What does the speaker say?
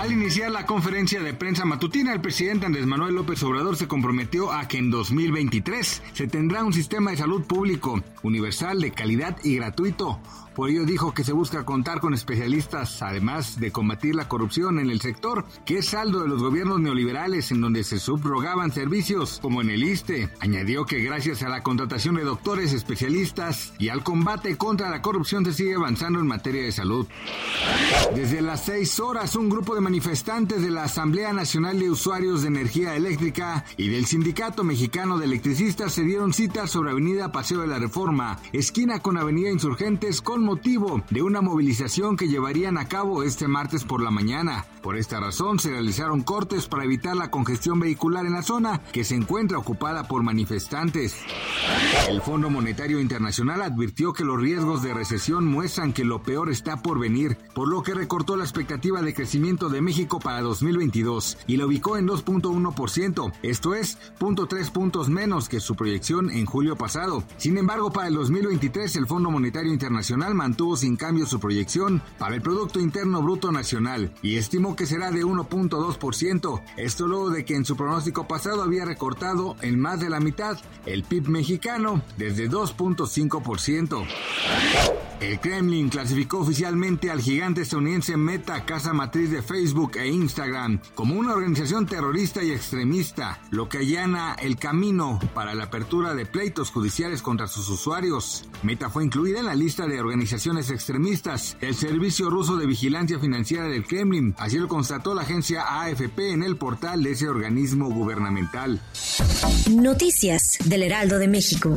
Al iniciar la conferencia de prensa matutina, el presidente Andrés Manuel López Obrador se comprometió a que en 2023 se tendrá un sistema de salud público, universal, de calidad y gratuito. Por ello dijo que se busca contar con especialistas, además de combatir la corrupción en el sector, que es saldo de los gobiernos neoliberales en donde se subrogaban servicios, como en el ISTE. Añadió que gracias a la contratación de doctores especialistas y al combate contra la corrupción se sigue avanzando en materia de salud. Desde las seis horas, un grupo de manifestantes de la Asamblea Nacional de Usuarios de Energía Eléctrica y del Sindicato Mexicano de Electricistas se dieron cita sobre Avenida Paseo de la Reforma, esquina con Avenida Insurgentes, con motivo de una movilización que llevarían a cabo este martes por la mañana. Por esta razón se realizaron cortes para evitar la congestión vehicular en la zona que se encuentra ocupada por manifestantes. El Fondo Monetario Internacional advirtió que los riesgos de recesión muestran que lo peor está por venir, por lo que recortó la expectativa de crecimiento de México para 2022 y lo ubicó en 2.1%, esto es 0.3 puntos menos que su proyección en julio pasado. Sin embargo, para el 2023 el Fondo Monetario Internacional mantuvo sin cambio su proyección para el Producto Interno Bruto Nacional y estimó que será de 1.2%. Esto luego de que en su pronóstico pasado había recortado en más de la mitad el PIB mexicano desde 2.5%. El Kremlin clasificó oficialmente al gigante estadounidense Meta, casa matriz de Facebook e Instagram, como una organización terrorista y extremista, lo que allana el camino para la apertura de pleitos judiciales contra sus usuarios. Meta fue incluida en la lista de organizaciones extremistas del Servicio Ruso de Vigilancia Financiera del Kremlin, así lo constató la agencia AFP en el portal de ese organismo gubernamental. Noticias del Heraldo de México.